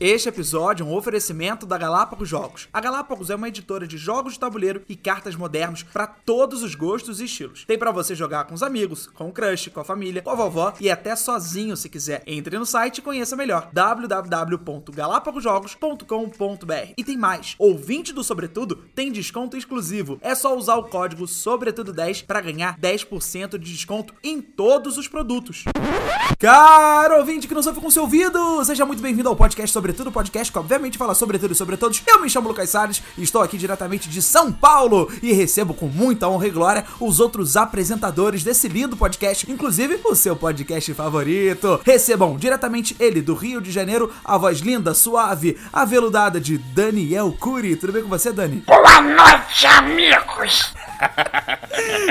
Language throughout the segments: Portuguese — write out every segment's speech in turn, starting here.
Este episódio é um oferecimento da Galápagos Jogos. A Galápagos é uma editora de jogos de tabuleiro e cartas modernos para todos os gostos e estilos. Tem para você jogar com os amigos, com o crush, com a família, com a vovó e até sozinho se quiser. Entre no site e conheça melhor www.galapagosjogos.com.br. E tem mais. Ouvinte do Sobretudo tem desconto exclusivo. É só usar o código Sobretudo10 para ganhar 10% de desconto em todos os produtos. Caro ouvinte que não sofre com seu ouvido, seja muito bem-vindo ao podcast Sobretudo, podcast que obviamente fala sobre tudo e sobre todos. Eu me chamo Lucas Salles e estou aqui diretamente de São Paulo e recebo com muita honra e glória os outros apresentadores desse lindo podcast, inclusive o seu podcast favorito. Recebam diretamente ele do Rio de Janeiro, a voz linda, suave, aveludada de Daniel Cury. Tudo bem com você, Dani? Boa noite, amigos!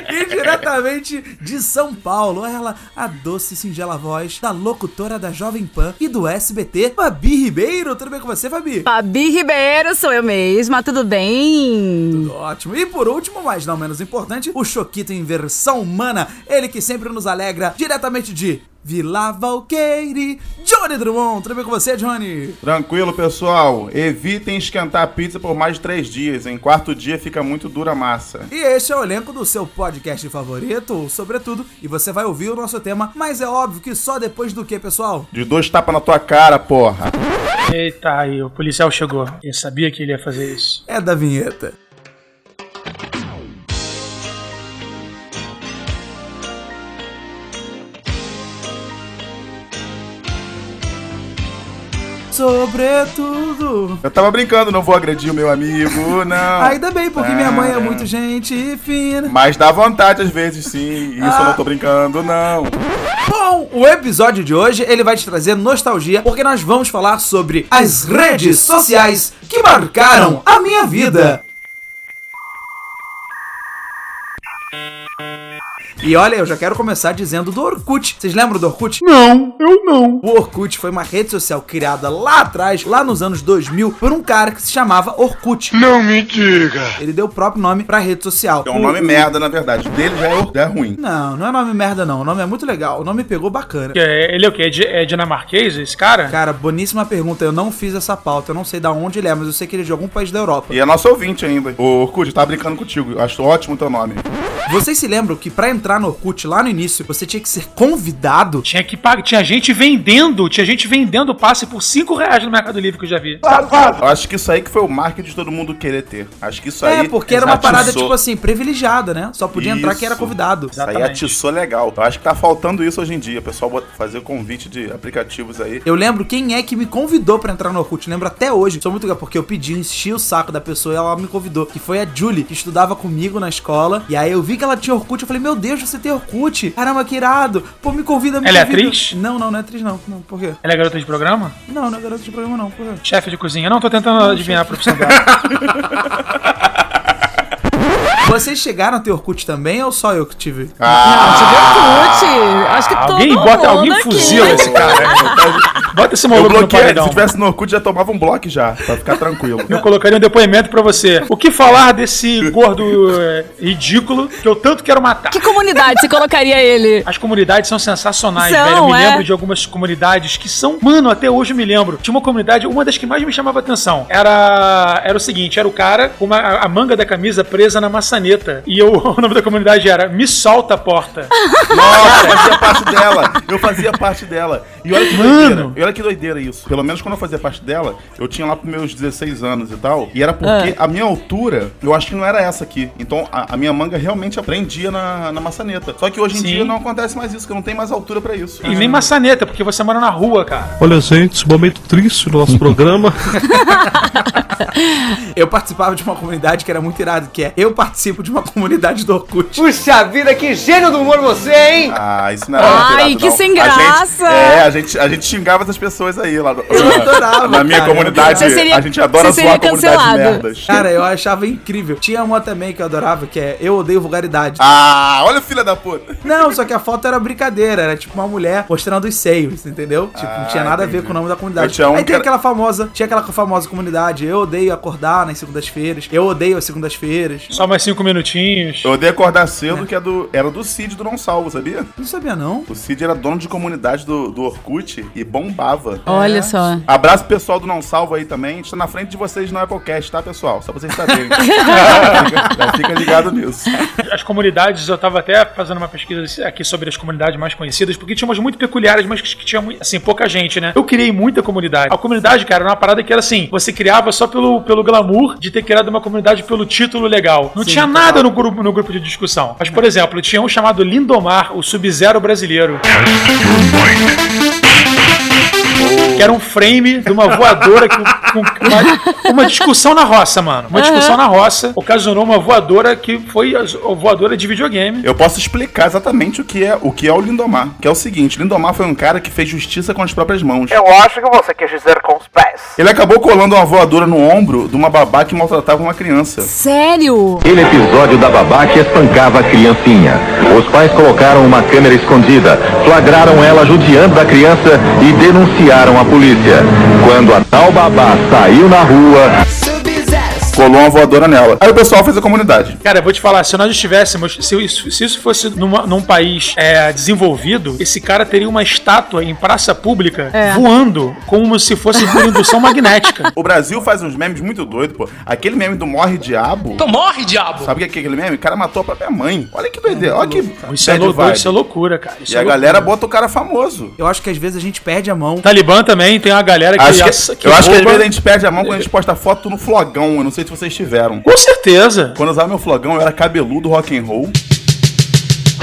E diretamente de São Paulo, ela, a doce e singela voz da locutora da Jovem Pan e do SBT, Fabi Ribeiro. Tudo bem com você, Fabi? Fabi Ribeiro, sou eu mesma, tudo bem? Tudo ótimo. E por último, mas não menos importante, o Choquito em versão humana, ele que sempre nos alegra diretamente de Vila Valqueire, Johnny Drummond. Tudo bem com você, Johnny? Tranquilo, pessoal. Evitem esquentar a pizza por mais de três dias. Em quarto dia fica muito dura a massa. E este é o elenco do seu podcast favorito, sobretudo, e você vai ouvir o nosso tema, mas é óbvio que só depois do que, pessoal? De dois tapas na tua cara, porra. Eita, aí, o policial chegou. Eu sabia que ele ia fazer isso. É da vinheta. Sobretudo. Eu tava brincando, não vou agredir o meu amigo, não. Ainda bem, porque minha mãe é Ah, muito gente fina. Mas dá vontade às vezes, sim. Isso eu não tô brincando, não. Bom, o episódio de hoje ele vai te trazer nostalgia, porque nós vamos falar sobre as redes sociais que marcaram a minha vida. E olha, eu já quero começar dizendo do Orkut. Vocês lembram do Orkut? Não, eu não. O Orkut foi uma rede social criada lá atrás, lá nos anos 2000, por um cara que se chamava Orkut. Não me diga! Ele deu o próprio nome pra rede social. É um nome merda, na verdade. O dele já é, já é ruim. Não, não é nome merda não. O nome é muito legal. O nome pegou bacana. É, Ele é o quê? É, é dinamarquês, esse cara? Cara, boníssima pergunta. Eu não fiz essa pauta. Eu não sei da onde ele é, mas eu sei que ele é de algum país da Europa. E é nosso ouvinte ainda. Ô, Orkut, tá brincando contigo. Eu Acho ótimo o teu nome. Vocês se lembram que pra entrar no Orkut lá no início, você tinha que ser convidado? Tinha que pagar. Tinha gente vendendo, tinha gente vendendo passe por 5 reais no Mercado Livre que eu já vi. Eu acho que isso aí que foi o marketing de todo mundo querer ter. Acho que isso aí. É, porque era uma parada, tipo assim, privilegiada, né? Só podia entrar quem era Isso. convidado. Isso aí atiçou legal. Eu acho que tá faltando isso hoje em dia. O pessoal bota- fazer convite de aplicativos aí. Eu lembro quem é que me convidou pra entrar no Orkut. Lembro até hoje. Sou muito legal, porque eu pedi, enchi o saco da pessoa e ela me convidou. Que foi a Julie, que estudava comigo na escola. E aí eu vi que ela tinha Orkut. Eu falei, meu Deus, você tem Orkut? Caramba, que irado. Pô, me convida, me Ela é convida. atriz? Não, não, não é atriz, não. Não, por quê? Ela é garota de programa? Não, não é garota de programa, não. Por quê? Chefe de cozinha? Não, tô tentando adivinhar a profissão dela. Vocês chegaram a ter Orkut também ou só eu que tive? Ah, Não, tive Orkut. Acho que alguém todo bota, mundo alguém aqui. fuzila esse cara. Bota esse maluco no paredão. Se tivesse no Orkut, já tomava um bloco já. Pra ficar tranquilo. Eu colocaria um depoimento pra você. O que falar desse gordo é, ridículo que eu tanto quero matar? Que comunidade você colocaria ele? As comunidades são sensacionais, São, velho. Eu me é. lembro de algumas comunidades que são. Mano, até hoje eu me lembro. Tinha uma comunidade, uma das que mais me chamava atenção. Era. Era o seguinte: era o cara com uma- a manga da camisa presa na maçaneta. E eu, o nome da comunidade era Me Solta a Porta. Nossa, eu fazia parte dela. Eu fazia parte dela. E olha que Mano. doideira. E olha que doideira isso. Pelo menos quando eu fazia parte dela, eu tinha lá pros meus 16 anos e tal. E era porque a minha altura, eu acho que não era essa aqui. Então a, a minha manga realmente aprendia na, na maçaneta. Só que hoje em Sim. dia não acontece mais isso, que eu não tenho mais altura pra isso. E nem maçaneta, porque você mora na rua, cara. Olha, gente, esse momento triste do nosso programa. Eu participava de uma comunidade que era muito irado, que é eu participo de uma comunidade do Orkut. Puxa vida, que gênio do humor você, hein? Ah, isso não era Ai, pirata, que não. sem A gente- graça. é, a gente, a gente xingava essas pessoas aí lá. Eu adorava, Na minha cara. comunidade, Você seria- a gente adora zoar comunidades cancelado. merdas. Cara, eu achava incrível. Tinha uma também que eu adorava, que é Eu Odeio Vulgaridade. Ah, olha o filho da puta. Não, só que a foto era brincadeira, era tipo uma mulher mostrando os seios, entendeu? Tipo, não Ah, tinha nada a ver entendi. com o nome da comunidade. Um Aí tem era- aquela famosa, tinha aquela famosa comunidade, eu odeio acordar nas segundas-feiras, eu odeio as segundas-feiras. Só mais cinco minutinhos. Eu odeio acordar cedo, que é do, era do Cid do Não Salvo, sabia? Não sabia, não. O Cid era dono de comunidade do, do Orkut e bombava. Olha só. Abraço pessoal do Não Salvo aí também. A gente tá na frente de vocês no Applecast, tá, pessoal? Só pra vocês saberem. fica, ligado nisso. As comunidades, eu tava até fazendo uma pesquisa aqui sobre as comunidades mais conhecidas, porque tinha umas muito peculiares, mas que tinha, muito- assim, pouca gente, né? Eu criei muita comunidade. A comunidade, cara, era uma parada que era assim, você criava só pelo, pelo glamour de ter criado uma comunidade pelo título legal. Não tinha nada no grupo, no grupo de discussão. Mas, por exemplo, tinha um chamado Lindomar, o Sub-Zero brasileiro. Que era um frame de uma voadora com, com uma, uma discussão na roça, mano. Uma discussão na roça ocasionou uma voadora que foi a a voadora de videogame. Eu posso explicar exatamente o que é o que é o Lindomar. Que é o seguinte, Lindomar foi um cara que fez justiça com as próprias mãos. Eu acho que você quer dizer com os pés. Ele acabou colando uma voadora no ombro de uma babá que maltratava uma criança. Sério? Aquele episódio da babá que espancava a criancinha. Os pais colocaram uma câmera escondida, flagraram ela judiando a criança e denunciaram a polícia. Quando a tal babá saiu na rua, Colou uma voadora nela. Aí o pessoal fez a comunidade. Cara, eu vou te falar, se nós estivéssemos, se isso, se isso fosse numa- num país é, desenvolvido, esse cara teria uma estátua em praça pública É. voando como se fosse por indução magnética. O Brasil faz uns memes muito doidos, pô. Aquele meme do Morre Diabo. Então morre, diabo! Sabe o que é aquele meme? O cara matou a própria mãe. Olha que doideira. Olha que. Isso é, bad lou- vibe. isso é loucura, cara. Isso E é a loucura. galera bota o cara famoso. Eu acho que às vezes a gente perde a mão. Talibã também tem uma galera que, Acho que- aça- eu acho que às rouba- vezes a gente perde a mão quando a gente posta foto no flogão. Eu não sei se vocês tiveram. Com certeza. Quando eu usava meu flogão, eu era cabeludo rock and roll.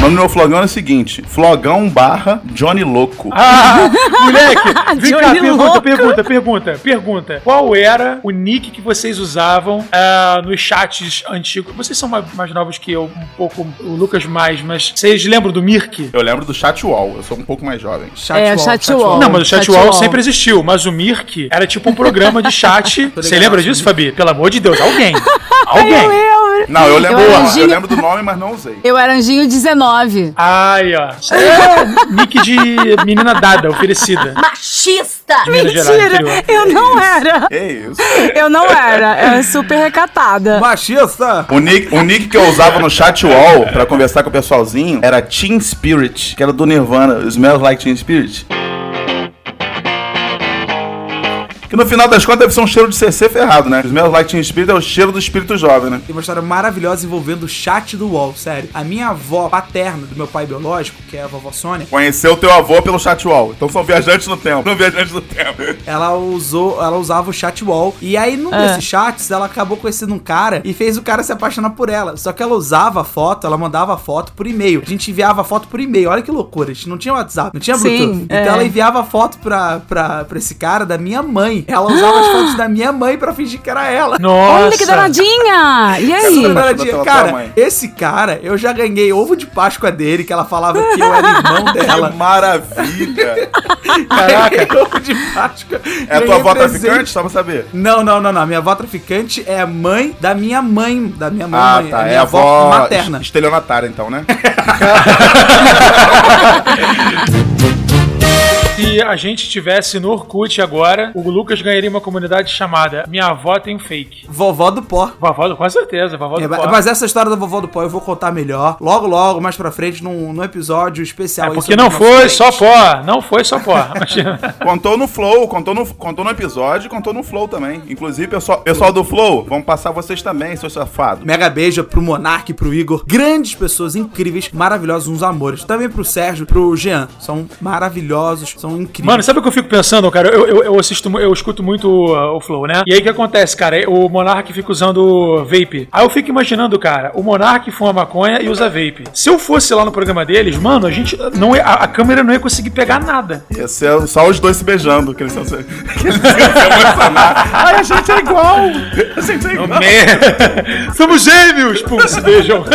O nome do meu flogão era o seguinte: Flogão barra Johnny Louco. Ah, moleque, vem cá, pergunta, louco. pergunta, pergunta, pergunta. Qual era o nick que vocês usavam ah, nos chats antigos? Vocês são mais, mais novos que eu, um pouco, o Lucas mais, mas vocês lembram do Mirk? Eu lembro do chat wall, eu sou um pouco mais jovem. É, chatwall. Não, mas o Chat chatwall wall. sempre existiu, mas o Mirk era tipo um programa de chat. Você lembra disso, Fabi? Pelo amor de Deus, alguém. Alguém. Não, eu lembro, Eu era eu, anjinho. lembro do nome, mas não usei. Eu era anjinho 19. Ai, ó. É nick de menina dada, oferecida. Machista! Gerais, Mentira! interior. Eu não era. Que isso? Eu não era. Eu super recatada. Machista! O nick, o nick que eu usava no chat wall pra conversar com o pessoalzinho era Teen Spirit, que era do Nirvana, Smells Like Teen Spirit. Que no final das contas deve ser um cheiro de CC ferrado, né? Smells Like Teen Spirit é o cheiro do espírito jovem, né? Tem uma história maravilhosa envolvendo o chat do UOL, sério. A minha avó paterna do meu pai biológico, que é a vovó Sônia, Conheceu o teu avô pelo chat wall. Então são viajantes no tempo. São viajantes no tempo. ela usou, ela usava o chat wall. E aí, num Ah. desses chats, ela acabou conhecendo um cara e fez o cara se apaixonar por ela. Só que ela usava a foto, ela mandava a foto por e-mail. A gente enviava a foto por e-mail. Olha que loucura. A gente não tinha WhatsApp, não tinha Sim, Bluetooth. é. Então ela enviava a foto pra, pra, pra esse cara da minha mãe. Ela usava as fotos da minha mãe pra fingir que era ela. Nossa. Olha que danadinha! E aí? Danadinha. Cara, mãe. esse cara, eu já ganhei ovo de Páscoa dele, que ela falava que eu era irmão dela. Que maravilha. Caraca. ovo de Páscoa. É a tua avó traficante? Só pra saber. Não, não, não, não. Minha avó traficante é a mãe da minha mãe. Da minha mãe. Ah, tá. minha É a avó materna. es- estelionatária, então, né? Se a gente tivesse no Orkut agora, o Lucas ganharia uma comunidade chamada Minha Avó Tem Fake. Vovó do pó. Vovó, do- com certeza, vovó do É, pó. mas essa história da vovó do pó eu vou contar melhor. Logo, logo, mais pra frente, num, num episódio especial. É porque não foi só pó, não foi só pó. Contou no Flow, contou no, contou no episódio, contou no Flow também. Inclusive, pessoal, pessoal do Flow, vamos passar vocês também, seus safados. Mega beijo pro Monark pro Igor. Grandes pessoas incríveis, maravilhosos, uns amores. Também pro Sérgio, pro Jean. São maravilhosos, são incríveis. Mano, sabe o que eu fico pensando, cara? Eu, eu, eu assisto, eu escuto muito uh, o Flow, né? E aí o que acontece, cara? O Monark fica usando vape. Aí eu fico imaginando, cara, o Monark fuma maconha e usa vape. Se eu fosse lá no programa deles, mano, a gente não ia, a, a câmera não ia conseguir pegar nada. Ia ser só os dois se beijando, que eles iam se, que eles iam se emocionar. Ai, a gente é igual! A gente é igual! Me- Somos gêmeos! Pum, se beijam.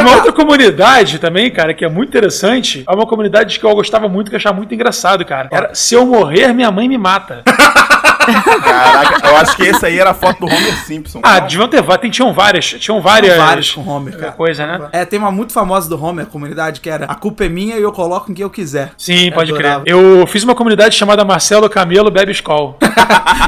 uma outra comunidade também, cara, que é muito interessante, é uma comunidade que eu gostava muito, que eu achava muito engraçado, cara. Era Se eu morrer, minha mãe me mata. Caraca, eu acho que esse aí era a foto do Homer Simpson. Ah, deviam ter várias. Tinham várias. Tinham várias. São vários com Homer, cara. Coisa, né? É, tem uma muito famosa do Homer, a comunidade, que era A culpa é minha e eu coloco em quem eu quiser. Sim, pode adorava. crer. Eu fiz uma comunidade chamada Marcelo Camelo Bebe Skol.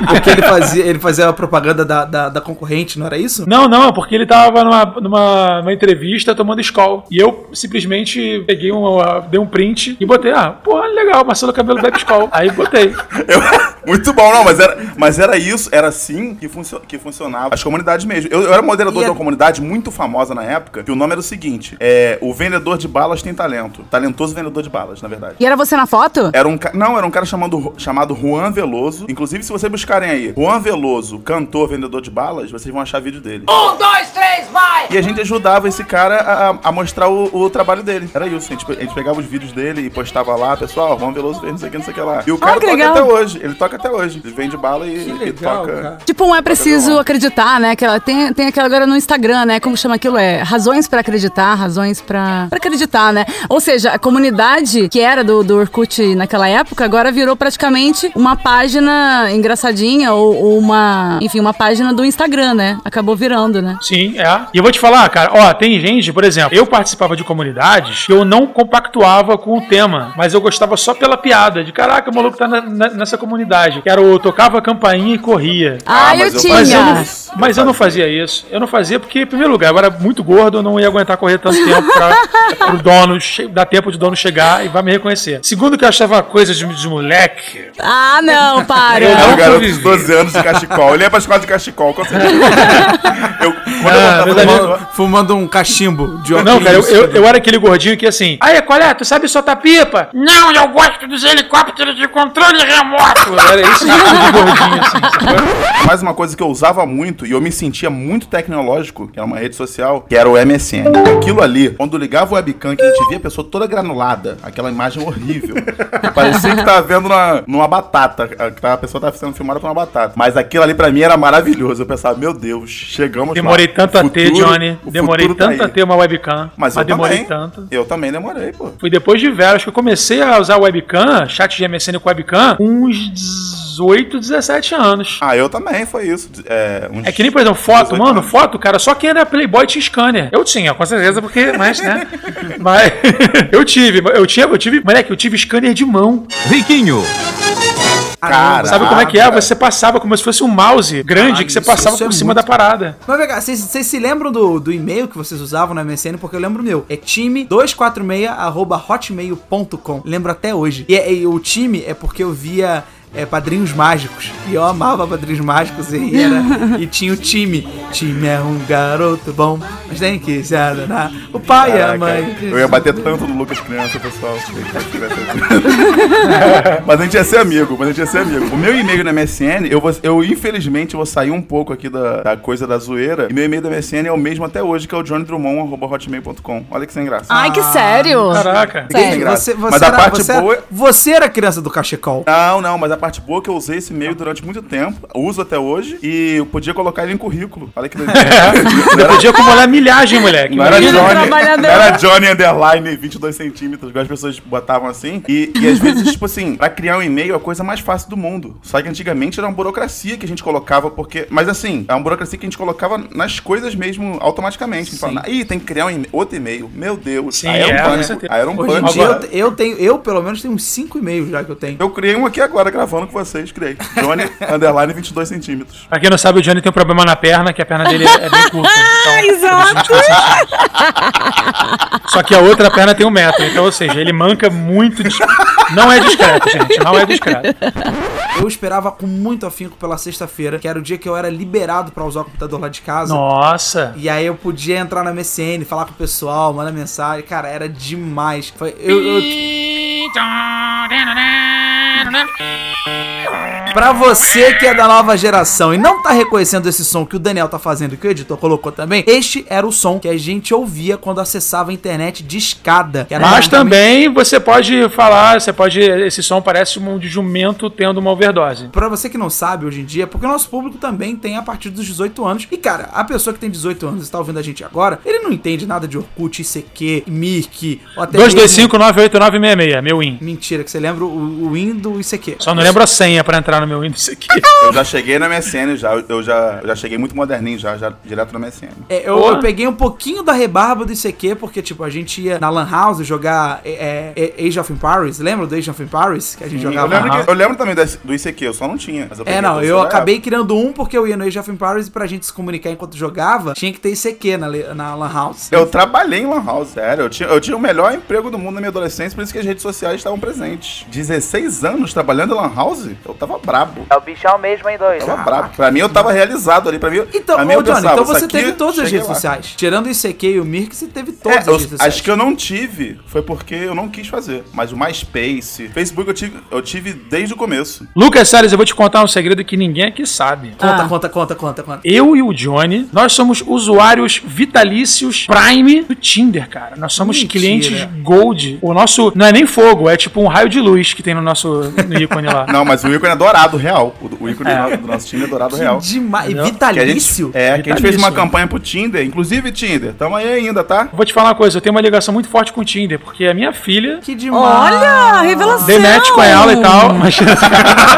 Porque ele fazia, ele fazia a propaganda da, da, da concorrente, não era isso? Não, não, porque ele tava numa, numa, numa entrevista tomando Skol. E eu simplesmente peguei um, dei um print e botei, ah, pô, legal, Marcelo Cabelo bebe Skol. Aí botei. Eu- muito bom, não, mas era, mas era isso, era assim que, funcio, que funcionava as comunidades mesmo. Eu, eu era moderador E de a- uma comunidade muito famosa na época, que o nome era o seguinte: é, O vendedor de balas tem talento. Talentoso vendedor de balas, na verdade. E era você na foto? Era um Não, era um cara chamado, chamado Juan Veloso. Inclusive, se vocês buscarem aí, Juan Veloso, cantor, vendedor de balas, vocês vão achar vídeo dele. Um, dois, três, vai! E a gente ajudava esse cara a, a- a mostrar o, o trabalho dele. Era isso. A gente, a gente pegava os vídeos dele e postava lá, pessoal, Juan Veloso fez não sei o que, não sei o que lá. E o cara que toca legal. até hoje. Ele toca até hoje. Ele vende bala e, e legal, toca. cara. Tipo, não é preciso acreditar, né? Aquela, tem, tem aquela agora no Instagram, né? Como chama aquilo? É razões pra acreditar, razões pra, pra acreditar, né? Ou seja, a comunidade que era do, do Orkut naquela época agora virou praticamente uma página engraçadinha ou, ou uma, enfim, uma página do Instagram, né? Acabou virando, né? Sim, é. E eu vou te falar, cara, ó, tem gente, por exemplo, eu participava de comunidades que eu não compactuava com o tema, mas eu gostava só pela piada, de caraca, o maluco tá na- na- nessa comunidade. Que era o tocava a campainha e corria. Ah, mas eu eu tinha. Mas eu, não, Eu mas eu não fazia isso. Eu não fazia porque, em primeiro lugar, eu era muito gordo, eu não ia aguentar correr tanto tempo pra o dono che- dar tempo de o dono chegar e vai me reconhecer. Segundo que eu achava coisa de, de moleque. Ah, não, para. Eu Era não um garoto de convivi. 12 anos de cachecol. Ele ia pra escola de cachecol, com certeza. eu, quando eu Ah, voltava verdade. da- Fumando, um cachimbo de Não, cara, eu, óculos. eu, eu era aquele gordinho que assim. Aí, qual é? Tu sabe soltar pipa? Não, eu gosto dos helicópteros de controle remoto. Era esse tipo de gordinho, assim. Mais uma coisa que eu usava muito e eu me sentia muito tecnológico, que era uma rede social, que era o MSN. Aquilo ali, quando ligava o webcam, que a gente via a pessoa toda granulada, aquela imagem horrível. Parecia que tava vendo numa, numa batata, que tava- a pessoa tava sendo filmada com uma batata. Mas aquilo ali pra mim era maravilhoso. Eu pensava, meu Deus, chegamos Demorei lá. tanto a O ter, futuro- Johnny. O Demorei tá tanto a aí. ter uma webcam. Mas eu demorei também. tanto. Eu também demorei, pô. Foi depois de velho, acho que eu comecei a usar webcam, chat de MSN com webcam, uns 18, 17 anos. Ah, eu também, foi isso. É, uns É que nem, por exemplo, foto, 18 mano, anos. foto, cara, só quem era Playboy tinha scanner. Eu tinha, com certeza, porque, mas, né? mas eu tive, eu tinha, eu tive, moleque, eu tive scanner de mão. Riquinho. Cara, Sabe como é que é? Você passava como se fosse um mouse grande Caralho, que você isso- passava isso é por cima muito- da parada. Mas vem cá, vocês, vocês se lembram do, do e-mail que vocês usavam no MSN? Porque eu lembro o meu. É time246.hotmail.com. Lembro até hoje. E, é- e o time é porque eu via é, Padrinhos Mágicos. E eu amava Padrinhos Mágicos e, era, e tinha o time. Time é um garoto bom, mas tem que se adanar. O pai e a mãe. eu ia bater tanto no Lucas criança, pessoal. mas a gente ia ser amigo, mas a gente ia ser amigo. O meu e-mail na MSN, eu, vou, eu infelizmente vou sair um pouco aqui da, da coisa da zoeira. E meu e-mail da MSN é o mesmo até hoje, que é o johnnydrummond.hotmail.com. Olha que sem graça. Ai, que sério. Caraca. Sem Sério. graça. Você, você, mas a era, parte você, era- boa. você era criança do cachecol. Não, não, mas a parte boa é que eu usei esse e-mail durante muito tempo, uso até hoje, e eu podia colocar ele em currículo. Olha que doideira. Não Eu era- podia acumular milhagem, moleque. Não era. Johnny, não era Johnny Underline 22 centímetros, igual as pessoas botavam assim. E, e às vezes, tipo assim, pra criar um e-mail é a coisa mais fácil do mundo. Só que antigamente era uma burocracia que a gente colocava, porque. Mas assim, é uma burocracia que a gente colocava nas coisas mesmo automaticamente. A gente falava, Ih, tem que criar um e- outro e-mail. Meu Deus. Sim, aí era um é, pânico. Aí era um pânico. eu, tenho, eu pelo menos tenho uns 5 e-mails já que eu tenho. eu criei um aqui agora, gravando com vocês, criei. Johnny Underline 22 centímetros. Pra quem não sabe, o Johnny tem um problema na perna, que a perna dele é, bem curta. Então, Exato. Só que a outra perna tem um metro. Então, ou seja, ele manca muito. dis- Não é discreto, gente. Não é discreto. Eu esperava com muito afinco pela sexta-feira, que era o dia que eu era liberado pra usar o computador lá de casa. Nossa. E aí eu podia entrar na MSN, falar com o pessoal, mandar mensagem. Cara, era demais. Foi, eu, eu- Pra você que é da nova geração e não tá reconhecendo esse som que o Daniel tá fazendo e que o editor colocou também, este era o som que a gente ouvia quando acessava a internet de escada. Mas também você pode falar, você pode. Esse som parece um de jumento tendo uma overdose. Pra você que não sabe hoje em dia, porque o nosso público também tem a partir dos 18 anos. E cara, a pessoa que tem 18 anos e está ouvindo a gente agora, ele não entende nada de Orkut, ICQ, Mirk, ou até mesmo- 225-98966, meu win. Mentira, que você lembra o, o Win do ICQ. Só não lembro a senha pra entrar no meu Windows aqui. Eu já cheguei na MSN já, eu já, eu já cheguei muito moderninho já, já direto na MSN. É, eu, eu peguei um pouquinho da rebarba do ICQ, porque, tipo, a gente ia na Lan House jogar é, é, Age of Empires. Lembra do Age of Empires? Que a gente Eu jogava lembro, que- eu lembro também desse- do ICQ, eu só não tinha. mas É, não, eu acabei criando um porque eu ia no Age of Empires e pra gente se comunicar enquanto jogava, tinha que ter ICQ na, na Lan House. Eu trabalhei em Lan House, sério. Eu tinha, eu tinha o melhor emprego do mundo na minha adolescência, por isso que as redes sociais estavam presentes. 16 anos trabalhando em Lan House? Eu tava brabo. É o bichão mesmo, hein, doido? Tava brabo. Pra mim, eu tava realizado ali. Pra mim, Então, pra mim, ô, eu Johnny, pensava, então você aqui, teve todas as redes lá. sociais. Tirando o ICQ e o Mirk, você teve É, todas eu- as redes sociais. acho que eu não tive, foi porque eu não quis fazer. Mas o MySpace, Facebook eu tive, eu tive desde o começo. Lucas Salles, eu vou te contar um segredo que ninguém aqui sabe. Conta, Ah. conta, conta, conta, conta. Eu e o Johnny, nós somos usuários vitalícios Prime do Tinder, cara. Nós somos Mentira. clientes Gold. O nosso não é nem fogo, é tipo um raio de luz que tem no nosso no ícone lá. Não, mas o ícone é dourado, real. O, o ícone do nosso time é dourado, real. Demais. Entendeu? Que a gente, Vitalício? é, que a gente fez uma Vitalício. campanha pro Tinder, inclusive Tinder. Tamo aí ainda, tá? Vou te falar uma coisa, eu tenho uma ligação muito forte com o Tinder, porque a minha filha Que demais. Olha, revelação. dei match com ela e tal, mas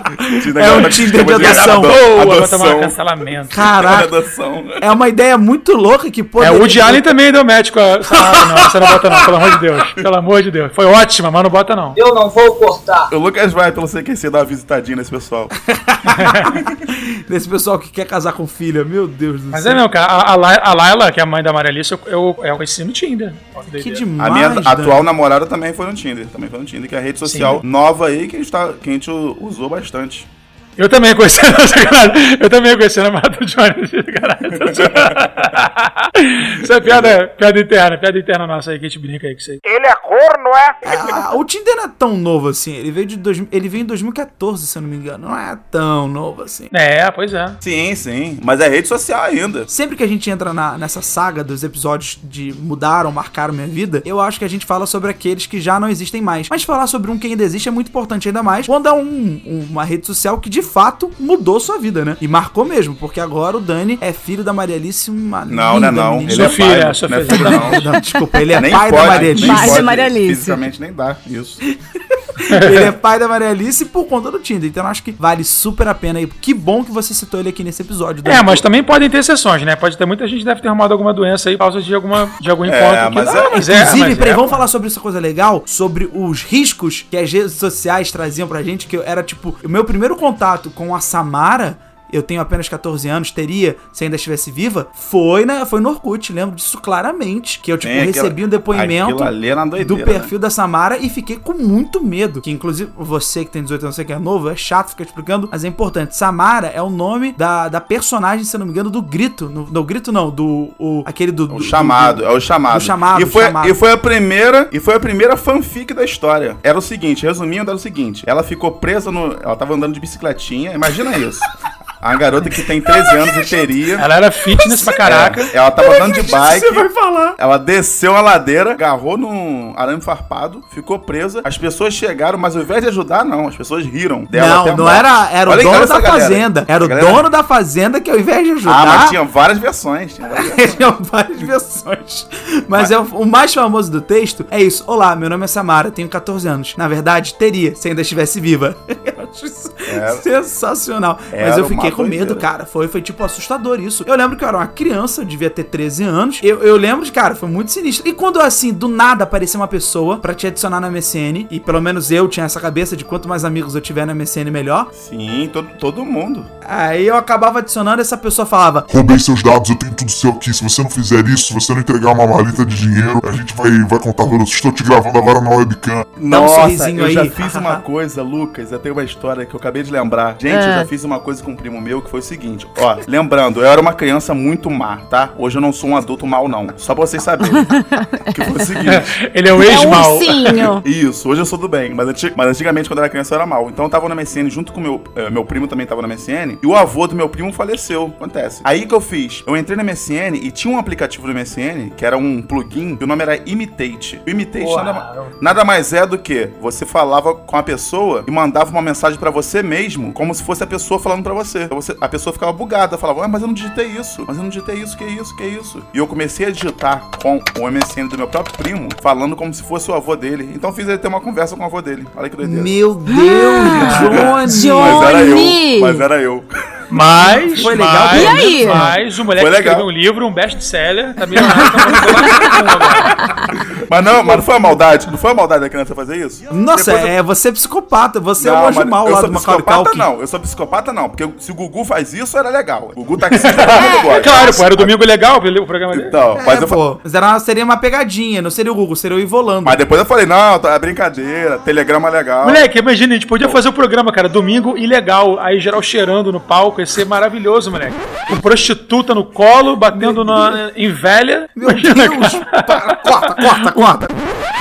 Tinder É um Tinder de adoção. boa, vou cancelamento. Caraca. É uma ideia muito louca que É, poderia... o Woody Allen também deu match com a... Ah, não, você não bota não, pelo amor de Deus. Pelo amor de Deus. Foi ótima, mas não bota não. Eu não vou cortar. O Lucas vai pelo CQC dar uma visitadinha nesse pessoal. Desse pessoal que quer casar com filha. Meu Deus do Mas céu. é mesmo, cara. A, a, Lai- a Laila, que é a mãe da Maria Alice, eu, eu, eu conheci no Tinder. Que demais, A minha Dani. atual namorada também foi no Tinder. Também foi no Tinder, que é a rede social nova aí que a gente, tá, que a gente usou bastante. Eu também conheci a sacanagem. Eu também conheci a namorada do Johnny. Caralho. Isso é piada, piada interna, piada interna nossa aí que a gente brinca aí com isso aí. Ele é corno, é? Ah, o Tinder não é tão novo assim. Ele veio, de dois, ele veio em 2014, se eu não me engano. Não é tão novo assim. É, pois é. Sim, sim. Mas é rede social ainda. Sempre que a gente entra na- nessa saga dos episódios de mudaram, marcaram minha vida, eu acho que a gente fala sobre aqueles que já não existem mais. Mas falar sobre um que ainda existe é muito importante, ainda mais quando é um- um- uma rede social que de fato mudou sua vida, né? E marcou mesmo, porque agora o Dani é filho da Maria Alice, uma Não, linda não, não. menina. Ele é Sofia, pai. é, Não é Sofia. filho, não. Não, desculpa, ele é Nem pai pode, da Maria Alice. Pai da Maria Alice. Fisicamente nem dá isso. Ele é pai da Maria Alice por conta do Tinder. Então eu acho que vale super a pena. E que bom que você citou ele aqui nesse episódio. É, mas também podem ter exceções, né? Pode ter muita gente que deve ter arrumado alguma doença aí por causa de, alguma, de algum encontro. que- mas Ah, é- mas Inclusive, mas peraí, é, vamos falar sobre essa coisa legal, sobre os riscos que as redes sociais traziam pra gente, que eu- era tipo, o meu primeiro contato com a Samara, eu tenho apenas 14 anos, teria, se ainda estivesse viva, foi, na, foi no Orkut, lembro disso claramente, que eu, tipo, Tem aquela- recebi um depoimento era uma do doideira, né? perfil da Samara e fiquei com muito medo, que inclusive você que tem 18 anos, você que é novo, é chato ficar explicando, mas é importante. Samara é o nome da, da personagem, se eu não me engano, do Grito, no, Grito não, do, o, aquele do... O do- chamado, do- é o chamado. do chamado, e foi, chamado. E foi a primeira, e foi a primeira fanfic da história. Era o seguinte, resumindo, era o seguinte, ela ficou presa no, ela tava andando de bicicletinha, imagina isso. A garota que tem 13 anos e teria Ela era fitness pra caraca. É, ela tava andando de bike. Você vai falar. Ela desceu a ladeira, agarrou num arame farpado, ficou presa. As pessoas chegaram, mas ao invés de ajudar, não. As pessoas riram dela. Não, não era, era o Olha dono da galera. fazenda. Era o galera- dono da fazenda que ao invés de ajudar. Ah, mas tinha várias versões. Tinha várias versões. Tinham várias versões. Mas é o, o mais famoso do texto é isso. Olá, meu nome é Samara, tenho 14 anos. Na verdade, teria, se ainda estivesse viva. Acho isso Era- sensacional. Mas era eu fiquei com medo, cara. Foi, foi tipo assustador isso. Eu lembro que eu era uma criança, eu devia ter 13 anos. Eu, eu lembro de, cara, foi muito sinistro. E quando assim, do nada aparecia uma pessoa pra te adicionar na MSN, e pelo menos eu tinha essa cabeça de quanto mais amigos eu tiver na MSN, melhor. Sim, todo, todo mundo. Aí eu acabava adicionando, essa pessoa falava: Roubei seus dados, eu tenho tudo seu aqui. Se você não fizer isso, se você não entregar uma maleta de dinheiro, a gente vai, vai contar tudo. Estou te gravando agora na webcam. Dá um eu aí. já fiz uma coisa, Lucas. Eu tenho uma história que eu acabei de lembrar. Gente, eu já fiz uma coisa com um primo meu que foi o seguinte. Ó, lembrando, eu era uma criança muito má, tá? Hoje eu não sou um adulto mal, não. Só pra vocês saberem. que foi o seguinte. Ele é o É um ex-mal. ursinho. Isso, hoje eu sou do bem, mas, anti- mas antigamente, quando eu era criança, eu era mal. Então eu tava na MSN junto com meu, eh, meu primo também tava na MSN, e o avô do meu primo faleceu. Acontece. Aí que eu fiz? Eu entrei na MSN e tinha um aplicativo do MSN, que era um plugin, que o nome era Imitate. O Imitate nada, nada mais é do que você falava com a pessoa e mandava uma mensagem pra você mesmo, como se fosse a pessoa falando pra você. Então você- a pessoa ficava bugada, falava, ah, mas eu não digitei isso, mas eu não digitei isso, que isso, que isso. E eu comecei a digitar com o MSN do meu próprio primo, falando como se fosse o avô dele. Então fiz ele ter uma conversa com o avô dele. Olha que doideira. Meu Deus! Johnny! Mas era eu, mas era eu. Mas, Foi legal, mas, e aí? mas o moleque escreveu um livro, um best-seller, tá milionário, tá mundo agora. Mas não, mas não foi a maldade. Não foi a maldade da criança fazer isso? Nossa, Depois eu- é, você é psicopata. Você é o Não, anjo mas mal eu lá sou do Macaulay psicopata Culkin. não, eu sou psicopata não, porque se o Gugu faz isso, era legal. O Gugu tá aqui sempre falando igual. Claro, pô, era o Domingo Legal, o programa dele. Então, É, mas, eu, pô, era, seria uma pegadinha, não seria o Google, seria o Ivolando. mas depois eu falei, não, tá, é brincadeira, telegrama legal. Moleque, imagina, a gente podia fazer o programa, cara, domingo ilegal, aí geral cheirando no palco, ia ser maravilhoso, moleque. Com prostituta no colo, batendo na, em velha. Meu Imagina, Deus! cara. Para, corta, corta, corta!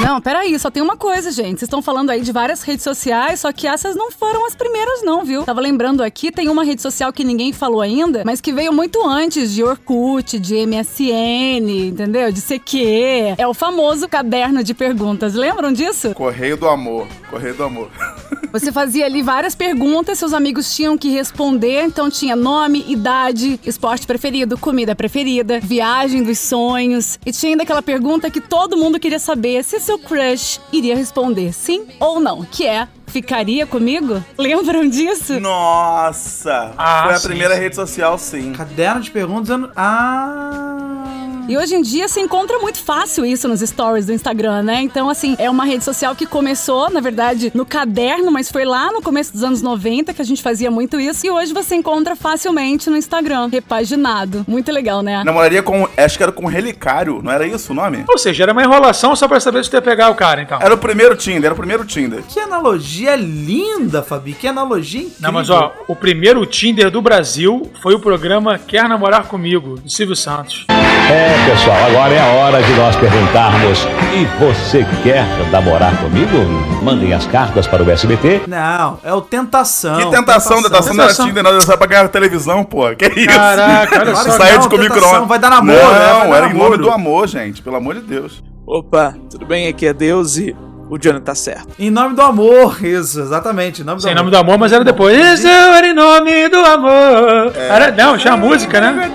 Não, peraí, só tem uma coisa, gente. Vocês estão falando aí de várias redes sociais, só que essas não foram as primeiras, não, viu? Tava lembrando aqui, tem uma rede social que ninguém falou ainda, mas que veio muito antes de Orkut, de MSN, entendeu? De CQ. É o famoso caderno de perguntas. Lembram disso? Correio do amor, correio do amor. Você fazia ali várias perguntas, seus amigos tinham que responder, então tinha nome, idade, esporte preferido, comida preferida, viagem dos sonhos. E tinha ainda aquela pergunta que todo mundo queria saber se seu crush iria responder sim ou não, que é ficaria comigo? Lembram disso? Nossa! Ah, foi a sim, primeira sim. rede social, sim. Caderno de perguntas. Ah. E hoje em dia se encontra muito fácil isso nos stories do Instagram, né? Então, assim, é uma rede social que começou, na verdade, no caderno, mas foi lá no começo dos anos 90 que a gente fazia muito isso. E hoje você encontra facilmente no Instagram, repaginado. Muito legal, né? Namoraria com, acho que era com Relicário, não era isso o nome? Ou seja, era uma enrolação só pra saber se tu ia pegar o cara, então. Era o primeiro Tinder, era o primeiro Tinder. Que analogia linda, Fabi. Que analogia incrível. Não, mas ó, o primeiro Tinder do Brasil foi o programa Quer Namorar Comigo, do Silvio Santos. É, pessoal, agora é a hora de nós perguntarmos: e você quer namorar comigo? Mandem as cartas para o SBT. Não, é o Tentação. Que tentação, tentação não Tentação. Tinder, não, era só pra ganhar televisão, pô. Que isso? Caraca, olha só. não, de comigo tentação, não. vai dar namoro, Não, né? Dar era em nome namoro. do amor, gente. Pelo amor de Deus. Opa, tudo bem? Aqui é Deus e o Johnny tá certo. Em nome do amor, isso, exatamente. Em nome do Sem amor. nome do amor, mas era depois. Isso era em nome do amor. Era, não, tinha a música, né?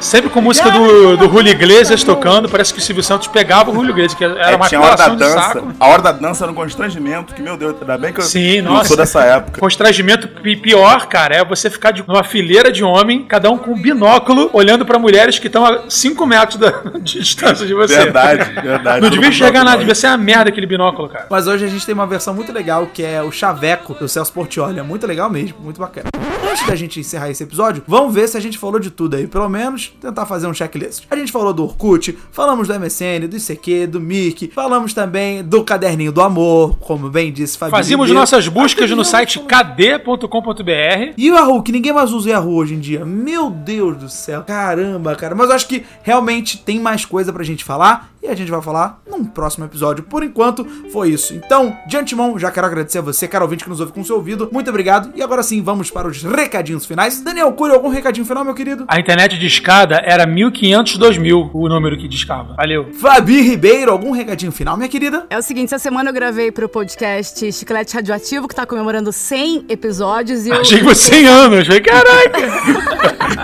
Sempre com música do, do Julio Iglesias tocando, parece que o Silvio Santos pegava o Julio Iglesias, que era É, uma tinha a hora da dança. saco. A hora da dança era um constrangimento, que, meu Deus, ainda bem que eu Sim, não nossa. sou dessa época. Constrangimento pi- pior, cara, é você ficar de numa fileira de homem, cada um com um binóculo, olhando pra mulheres que estão a 5 metros da, de distância de você. Verdade, verdade. Não devia enxergar nada, devia ser uma merda aquele binóculo, cara. Mas hoje a gente tem uma versão muito legal que é o Chaveco do Celso Portioli. É muito legal mesmo, muito bacana. Antes da gente encerrar esse episódio, vamos ver se a gente falou de tudo aí. Pelo menos tentar fazer um checklist. A gente falou do Orkut, falamos do MSN, do ICQ, do Mic, falamos também do Caderninho do Amor, como bem disse Fabi. Fazíamos nossas buscas no site kd.com.br. E o Yahoo, que ninguém mais usa o Yahoo hoje em dia. Meu Deus do céu. Caramba, cara. Mas eu acho que realmente tem mais coisa pra gente falar. E a gente vai falar num próximo episódio. Por enquanto, foi isso. Então, de antemão, já quero agradecer a você, cara ouvinte que nos ouve com seu ouvido. Muito obrigado. E agora sim, vamos para os recadinhos finais. Daniel Cury, algum recadinho final, meu querido? A internet de escada era 1500 2000, o número que discava. Valeu. Fabi Ribeiro, algum recadinho final, minha querida? É o seguinte, essa semana eu gravei pro podcast Chiclete Radioativo, que tá comemorando 100 episódios. E eu... Achei que fosse 100 anos. Falei, caraca.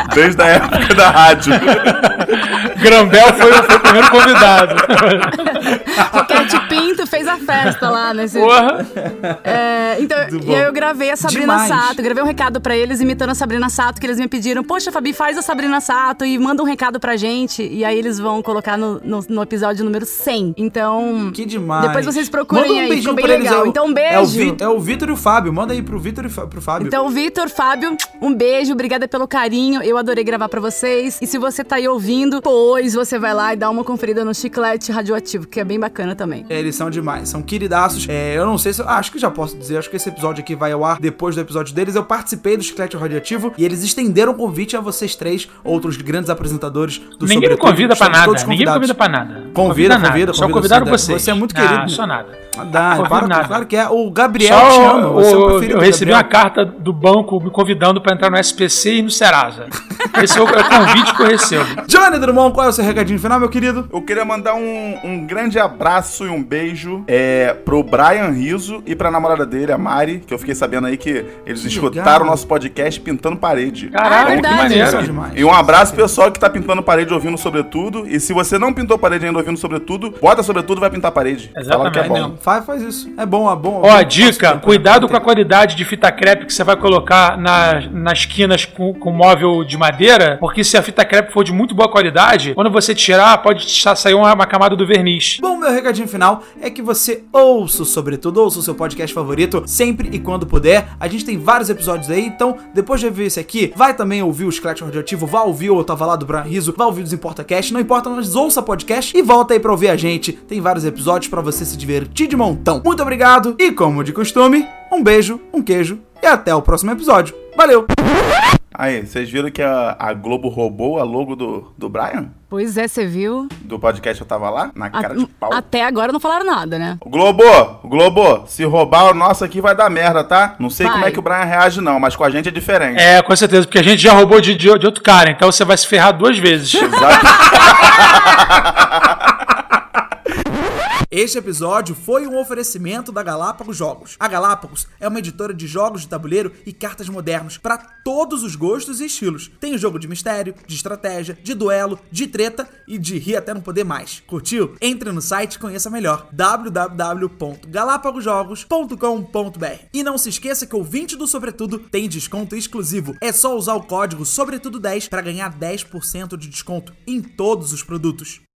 Desde a época da rádio. Grambel foi, foi o primeiro convidado. Roquete Pinto fez a festa lá nesse. Porra. É, então, e aí eu gravei a Sabrina Demais. Sato. Gravei um recado pra eles imitando a Sabrina Sato, que eles me pediram: Poxa, Fabi, faz a Sabrina Sato e manda um recado pra gente. E aí eles vão colocar no, no, no episódio número 100. Então. Que demais. Depois vocês procurem Manda um aí, beijinho bem pra eles, legal. é o- Então, um É o, beijo. Vi- é o Vitor e o Fábio. Manda aí pro Vitor e pro Fábio. Então, Vitor, Fábio, um beijo, obrigada pelo carinho. Eu adorei gravar pra vocês. E se você tá aí ouvindo, pois você vai lá e dá uma conferida no Chiclete Radioativo, que é bem bacana também. É, eles são demais, são queridaços. É, eu não sei se. eu- acho que já posso dizer, acho que esse episódio aqui vai ao ar depois do episódio deles. Eu participei do Chiclete Radioativo e eles estenderam o convite a vocês três, outros grandes apresentadores do Ninguém me convida pra nada. Ninguém me convida pra nada. Convida, nada. convida, Só convida, convidaram você- você é muito querido. só nada. Ah, dá, para, nada. claro que é. O Gabriel te Só ama, você é o o- preferido. eu recebi Gabriel. uma carta do banco me convidando pra entrar no SPC e no Serasa. Esse é o, é convite que eu recebo. Johnny Drummond, qual é o seu recadinho final, meu querido? Eu queria mandar um, um grande abraço e um beijo é, pro Brian Riso e pra namorada dele, a Mari, que eu fiquei sabendo aí que eles escutaram o nosso podcast pintando parede. Caraca, Ah, que verdade. maneiro. Isso é demais. E um abraço pessoal que tá pintando parede ouvindo sobretudo. E se você não pintou parede ainda ouvindo sobretudo, bota sobretudo e vai pintar parede. Fala que é Exatamente. bom. Faz, faz isso. É bom, é bom. Ó, Eu dica, cuidado com a qualidade de fita crepe que você vai colocar na, nas esquinas com, com móvel de madeira, porque se a fita crepe for de muito boa qualidade, quando você tirar, pode sa- sair uma, uma camada do verniz. Bom, meu recadinho final é que você ouça Sobretudo, ouça o seu podcast favorito sempre e quando puder. A gente tem vários episódios aí, então depois de ver esse aqui, vai também ouvir o Scratch Radioativo, vai ouvir o Eu Tava Lá do Brian Riso, vai ouvir o Desimporta Cast, não importa, mas ouça podcast e volta aí pra ouvir a gente. Tem vários episódios pra você se divertir de montão. Muito obrigado e, como de costume, um beijo, um queijo e até o próximo episódio. Valeu! Aí, vocês viram que a, a Globo roubou a logo do, do Brian? Pois é, você viu? Do podcast Eu Tava Lá? Na cara de pau. Até agora não falaram nada, né? Globo, Globo, se roubar o nosso aqui vai dar merda, tá? Não sei Vai. como é que o Brian reage não, mas com a gente é diferente. É, com certeza, porque a gente já roubou de, de, de outro cara, então você vai se ferrar duas vezes. Exato. Este episódio foi um oferecimento da Galápagos Jogos. A Galápagos é uma editora de jogos de tabuleiro e cartas modernos para todos os gostos e estilos. Tem jogo de mistério, de estratégia, de duelo, de treta e de rir até não poder mais. Curtiu? Entre no site e conheça melhor www.galapagosjogos.com.br. E não se esqueça que o 20 do Sobretudo tem desconto exclusivo. É só usar o código Sobretudo10 para ganhar 10% de desconto em todos os produtos.